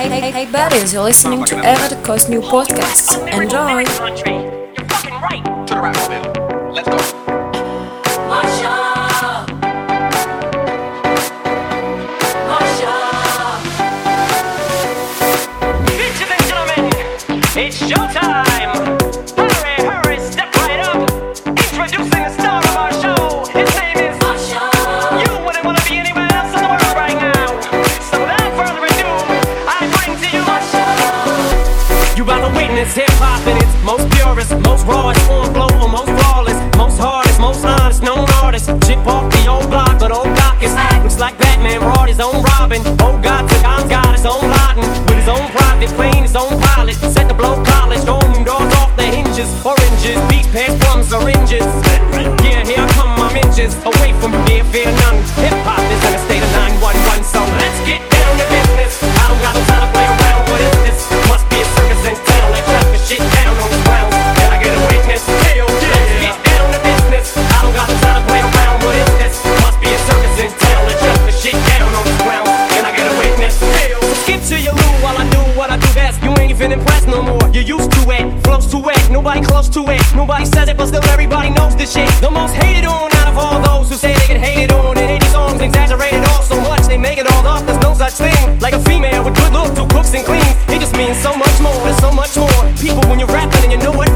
Hey, hey, hey, buddies, you're listening to Ever the Coast New Podcast. Enjoy! Most rawest, full blow, most flawless, most hardest, most honest, known artist. Chip off the old block, but old doc is looks like Batman wrought his own Robin. Old God took on God his own Laden with his own private plane, his own pilot. Set the blow college, own doors off the hinges. Oranges, beat pants, plums, syringes. Yeah, here come, I'm inches away from here, fear none. Hip hop is in a state of 911, so let's get down to business. I don't got no time to Nobody close to it. Nobody says it, but still everybody knows this shit. The most hated on out of all those who say they get hated on. And any song's exaggerated all so much. They make it all up. There's no such thing. Like a female with good looks who cooks and cleans. It just means so much more. There's so much more. People, when you're rapping and you know what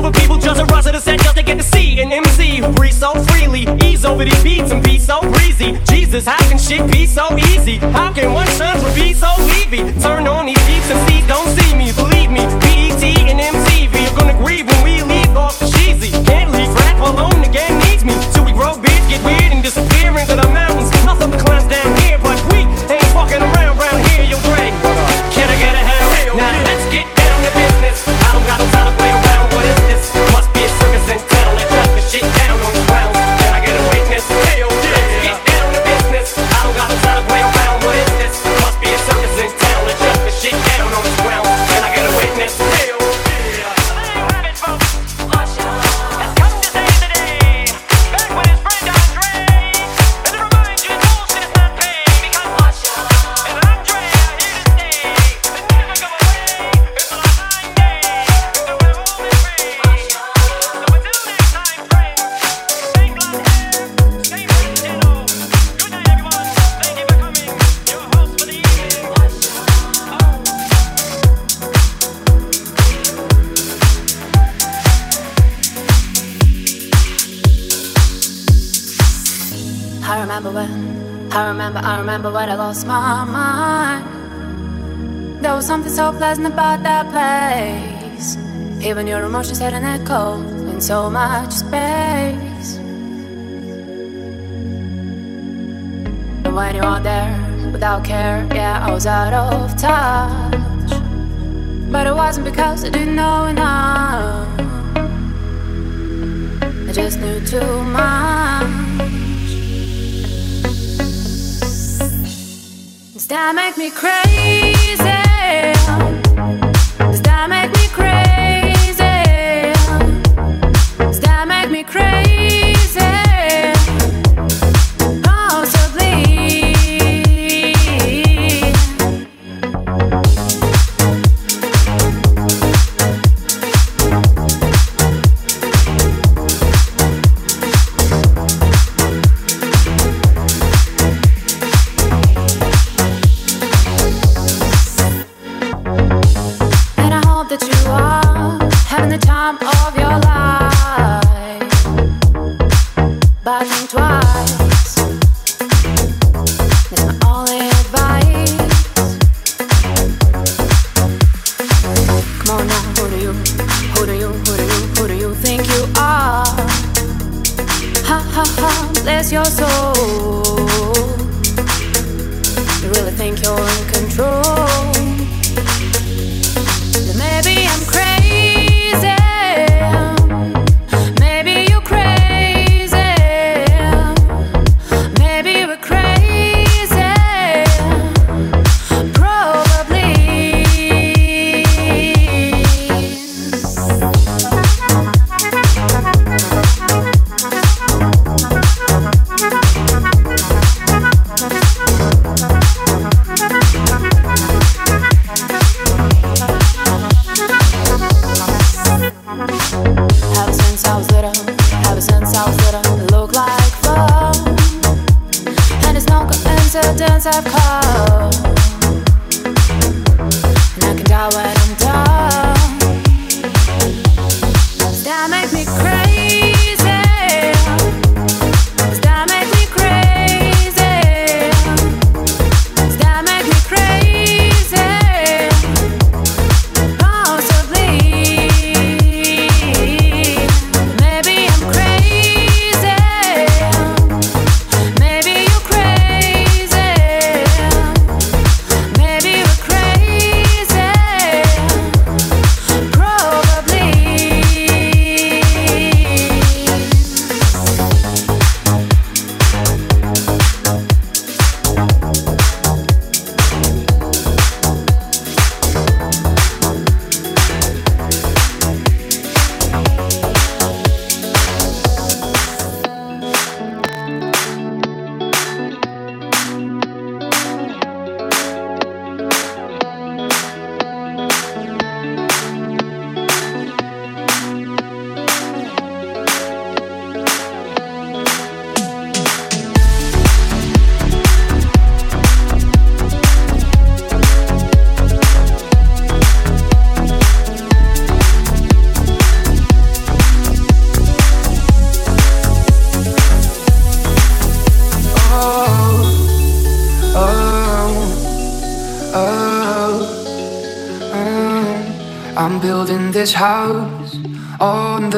over people just to rush to the set just to get to see an MC who breathes so freely, ease over these beats and be so breezy. Jesus, how can shit be so easy? How can one chance be so leavy? cold and so much space. And when you are there without care, yeah, I was out of touch. But it wasn't because I didn't know enough. I just knew too much. Does that make me crazy? This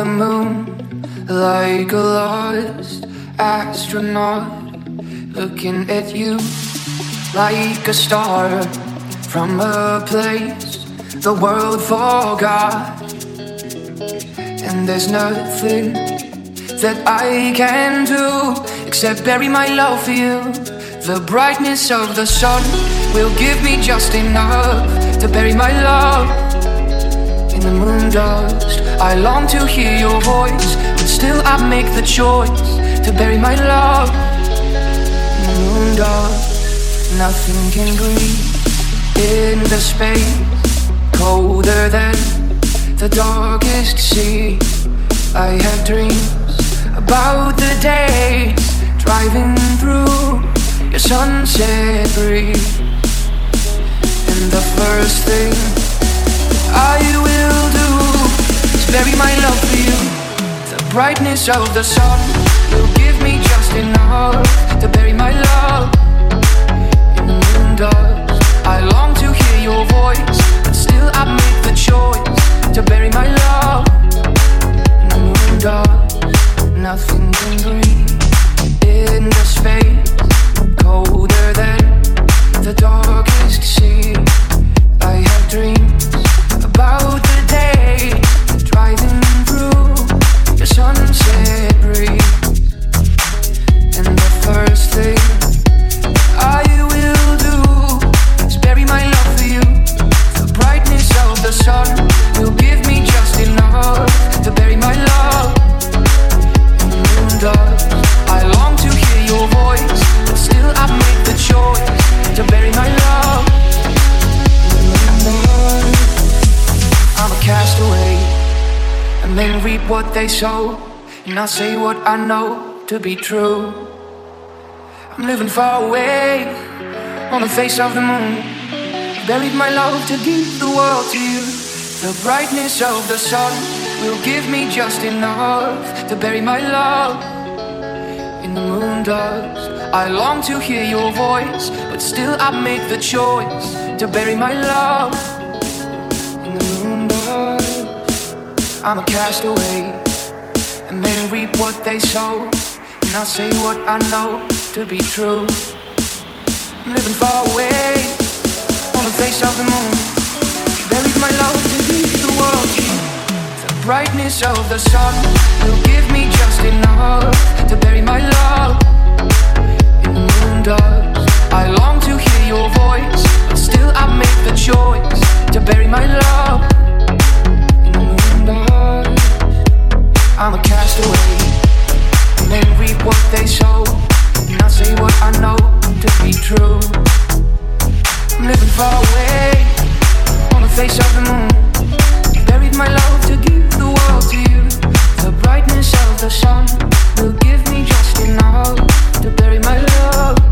the moon like a lost astronaut looking at you like a star from a place the world forgot. And there's nothing that I can do except bury my love for you. The brightness of the sun will give me just enough to bury my love the moon dust. I long to hear your voice, but still I make the choice to bury my love in the moon dust. Nothing can breathe in the space colder than the darkest sea. I have dreams about the days driving through your sunset breeze. And the first thing I will do is bury my love for you. The brightness of the sun will give me just enough to bury my love in the moon dust. I long to hear your voice, but still I make the choice to bury my love in the moon dust. Nothing can breathe in the space colder than the darkest sea. I have dreams they sow, and I say what I know to be true. I'm living far away on the face of the moon. Buried my love to give the world to you. The brightness of the sun will give me just enough to bury my love in the moon dust. I long to hear your voice, but still I make the choice to bury my love in the moon dust. I'm a castaway, and men reap what they sow, and I say what I know to be true. I'm living far away on the face of the moon, buried my love leave the world. The brightness of the sun will give me just enough to bury my love in the moon dust. I long to hear your voice, but still I make the choice to bury my love. I'm a castaway. Men reap what they sow, and I say what I know to be true. I'm living far away on the face of the moon. Buried my love to give the world to you. The brightness of the sun will give me just enough to bury my love.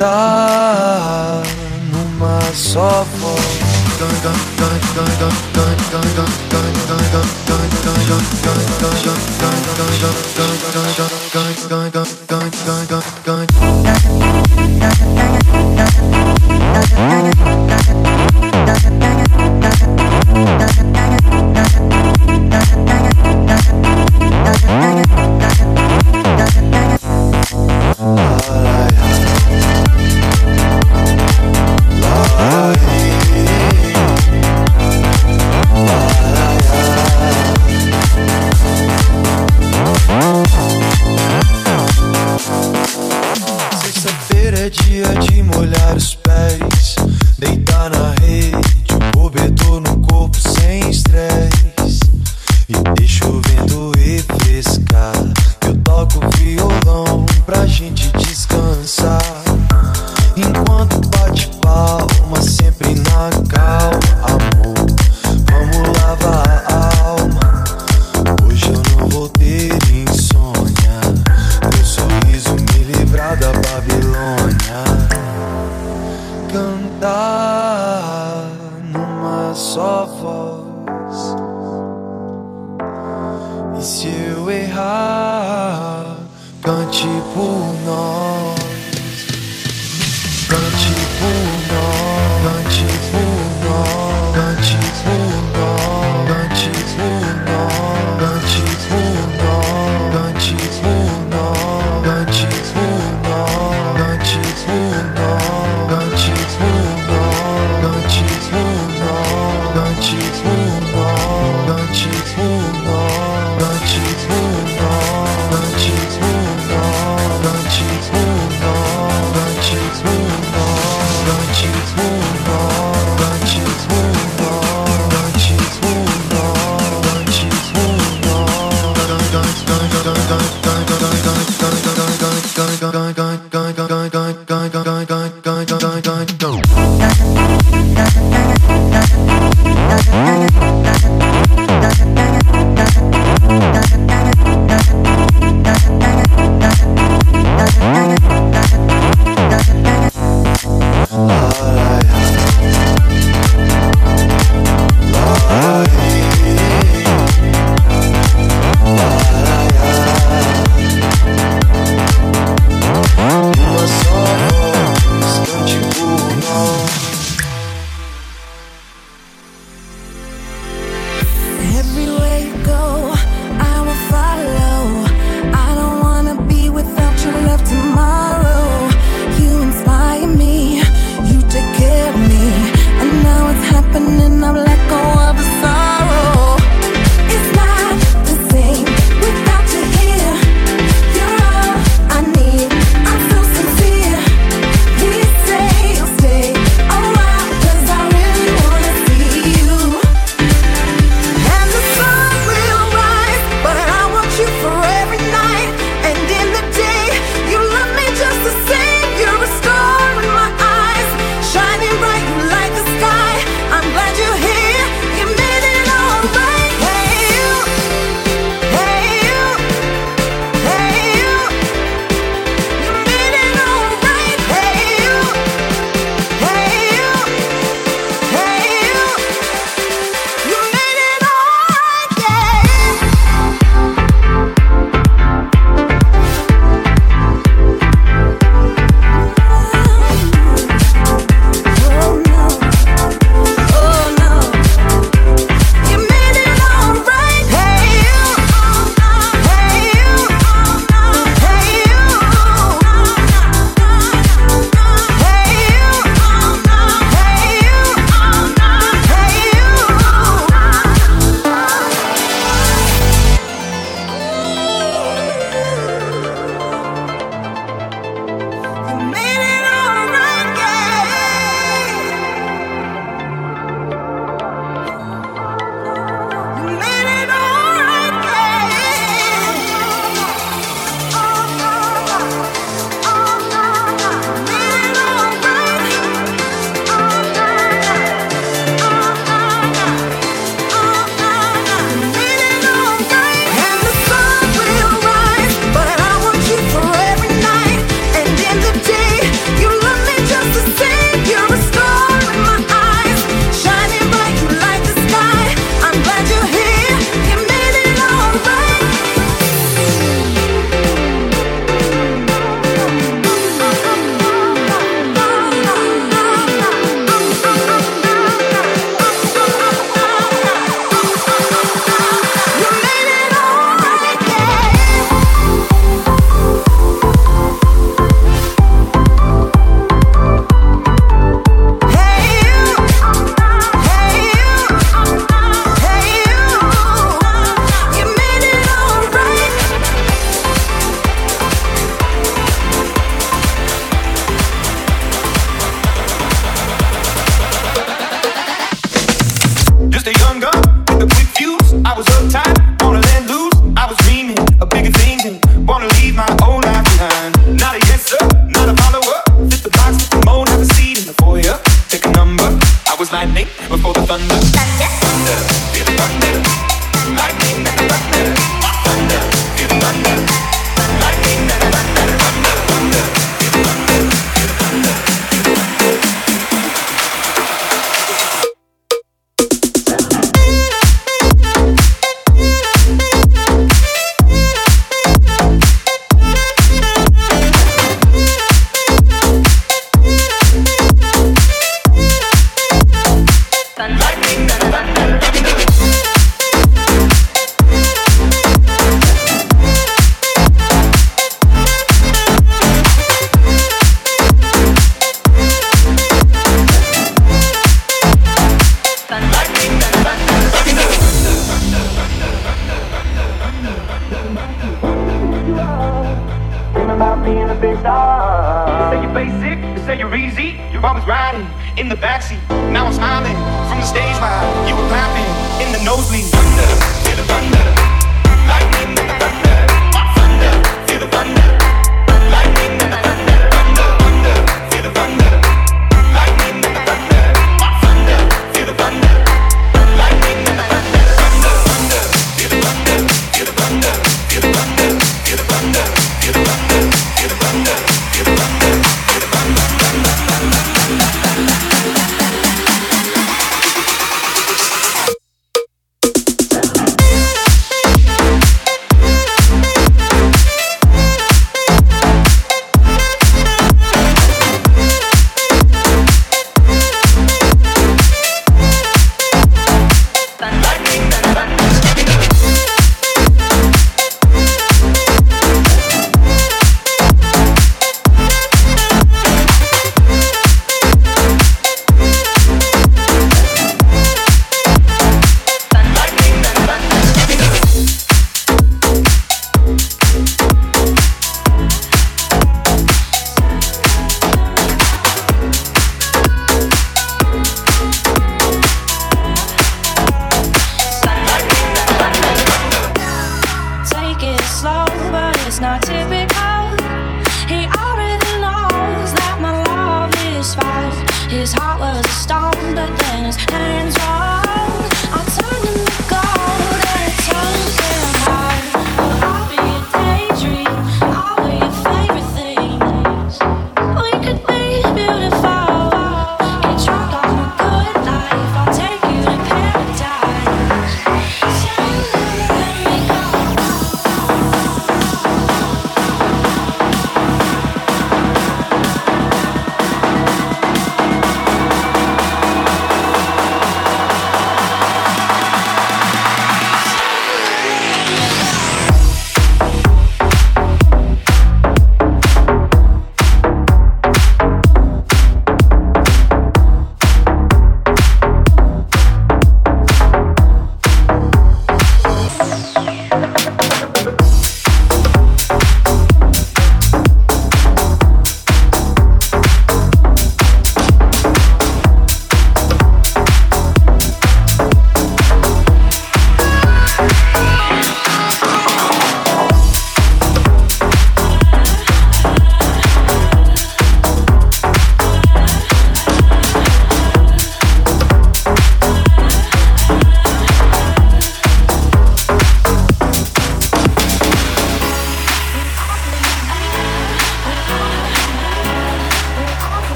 Cantar numa só. Dia de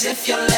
sense.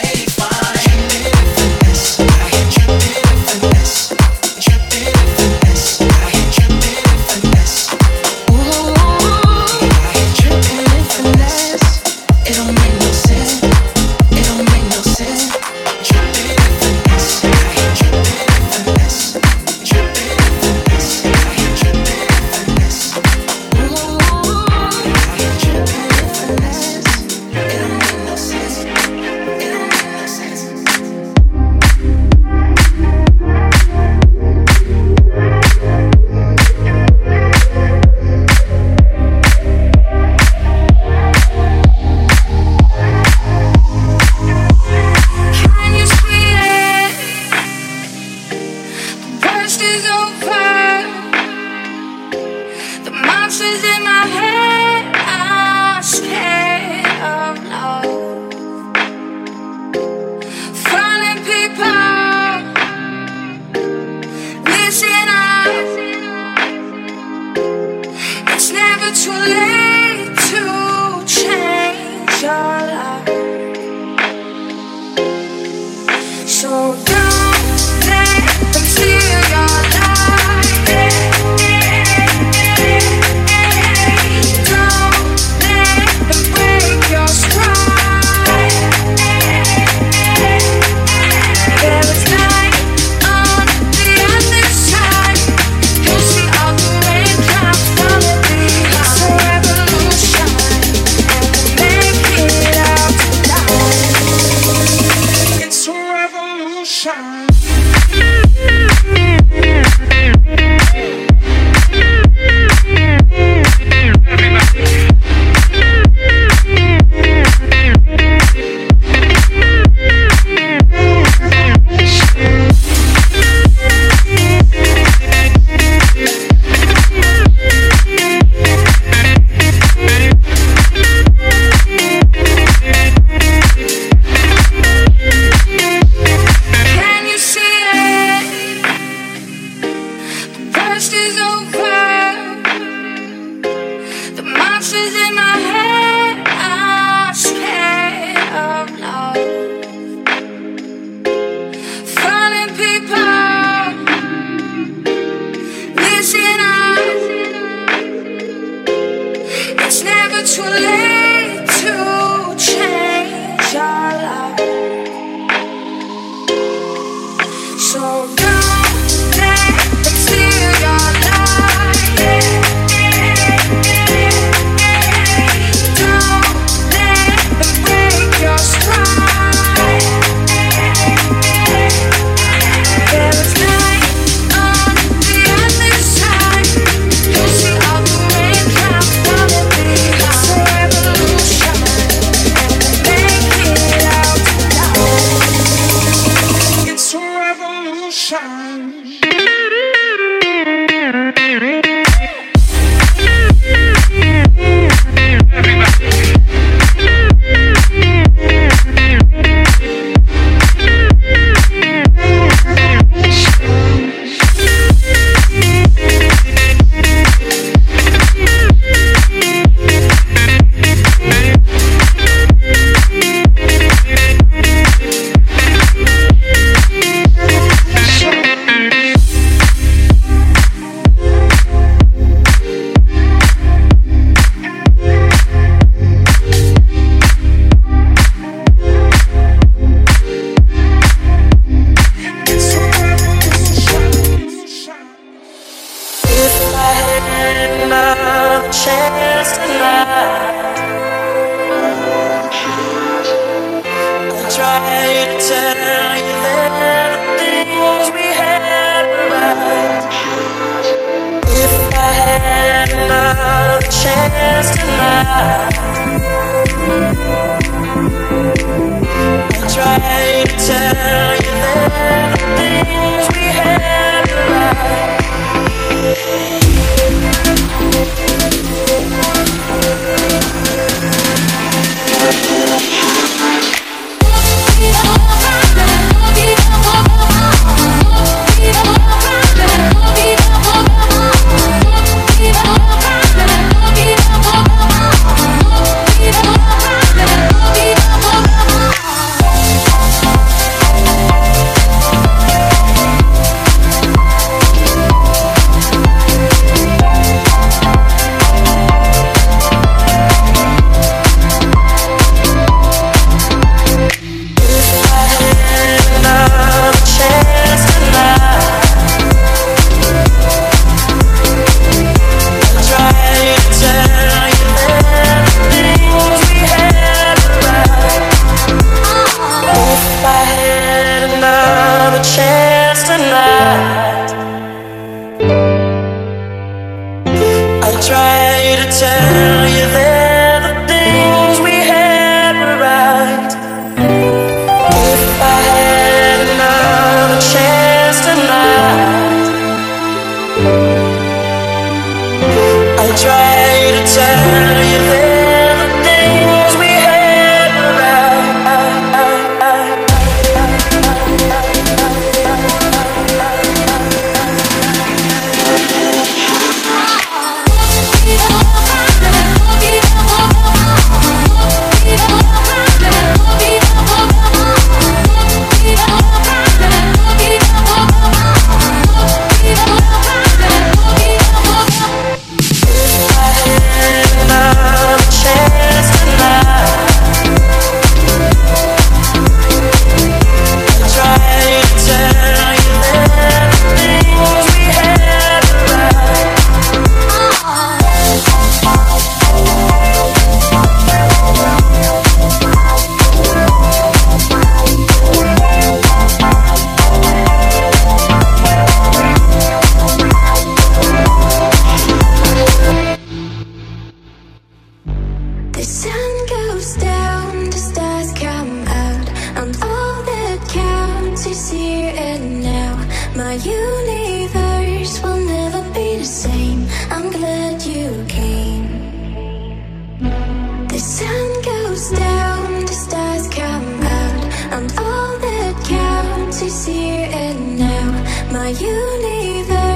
My universe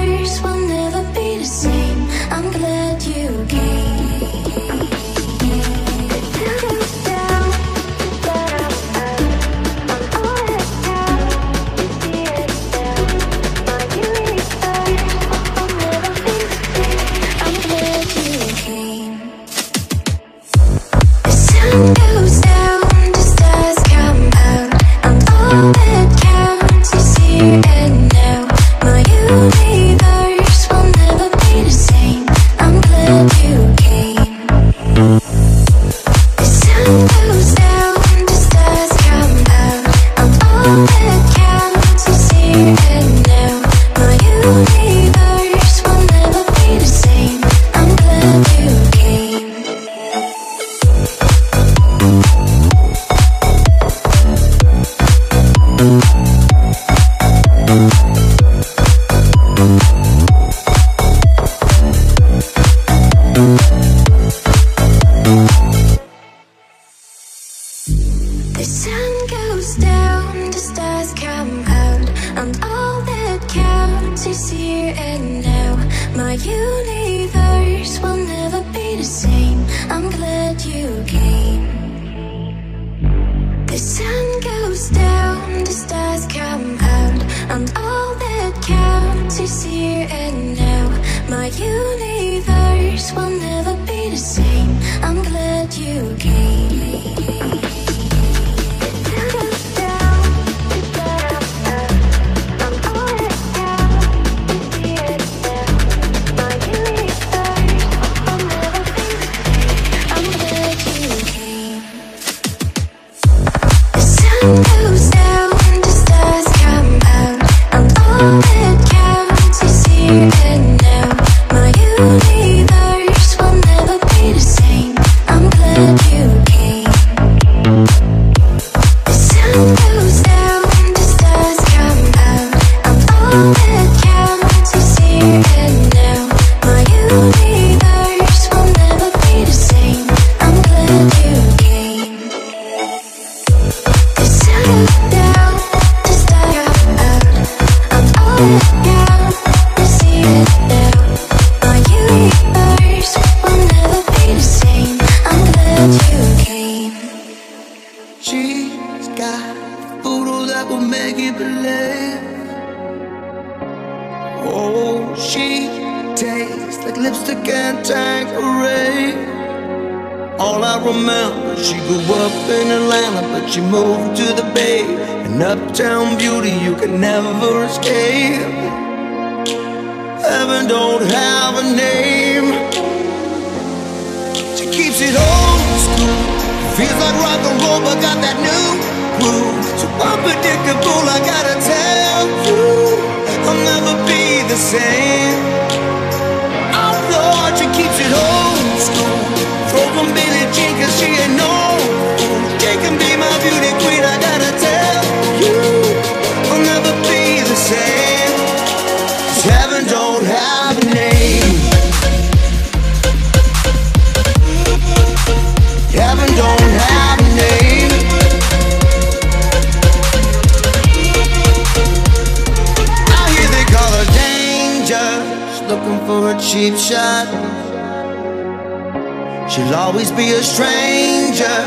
She'll always be a stranger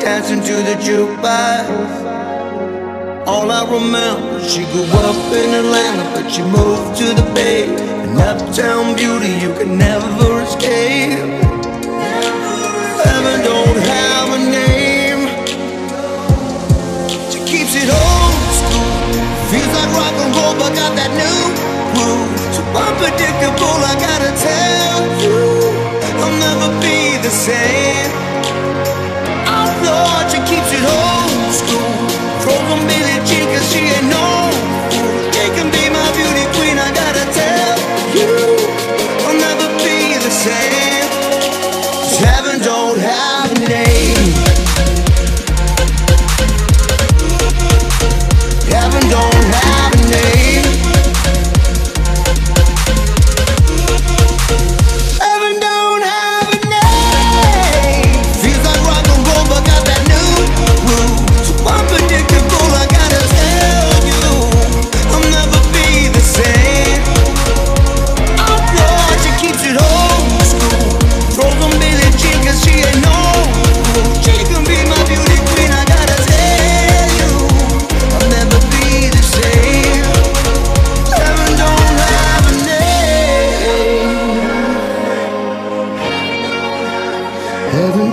dancing to the jukebox. All I remember, she grew up in Atlanta, but she moved to the Bay. An uptown beauty you can never escape. Heaven don't have a name. She keeps it old school. Feels like rock and roll, but got that new groove. So unpredictable, I gotta tell you never be the same. Our Lord, she keeps it old school. Program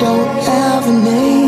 don't have a name.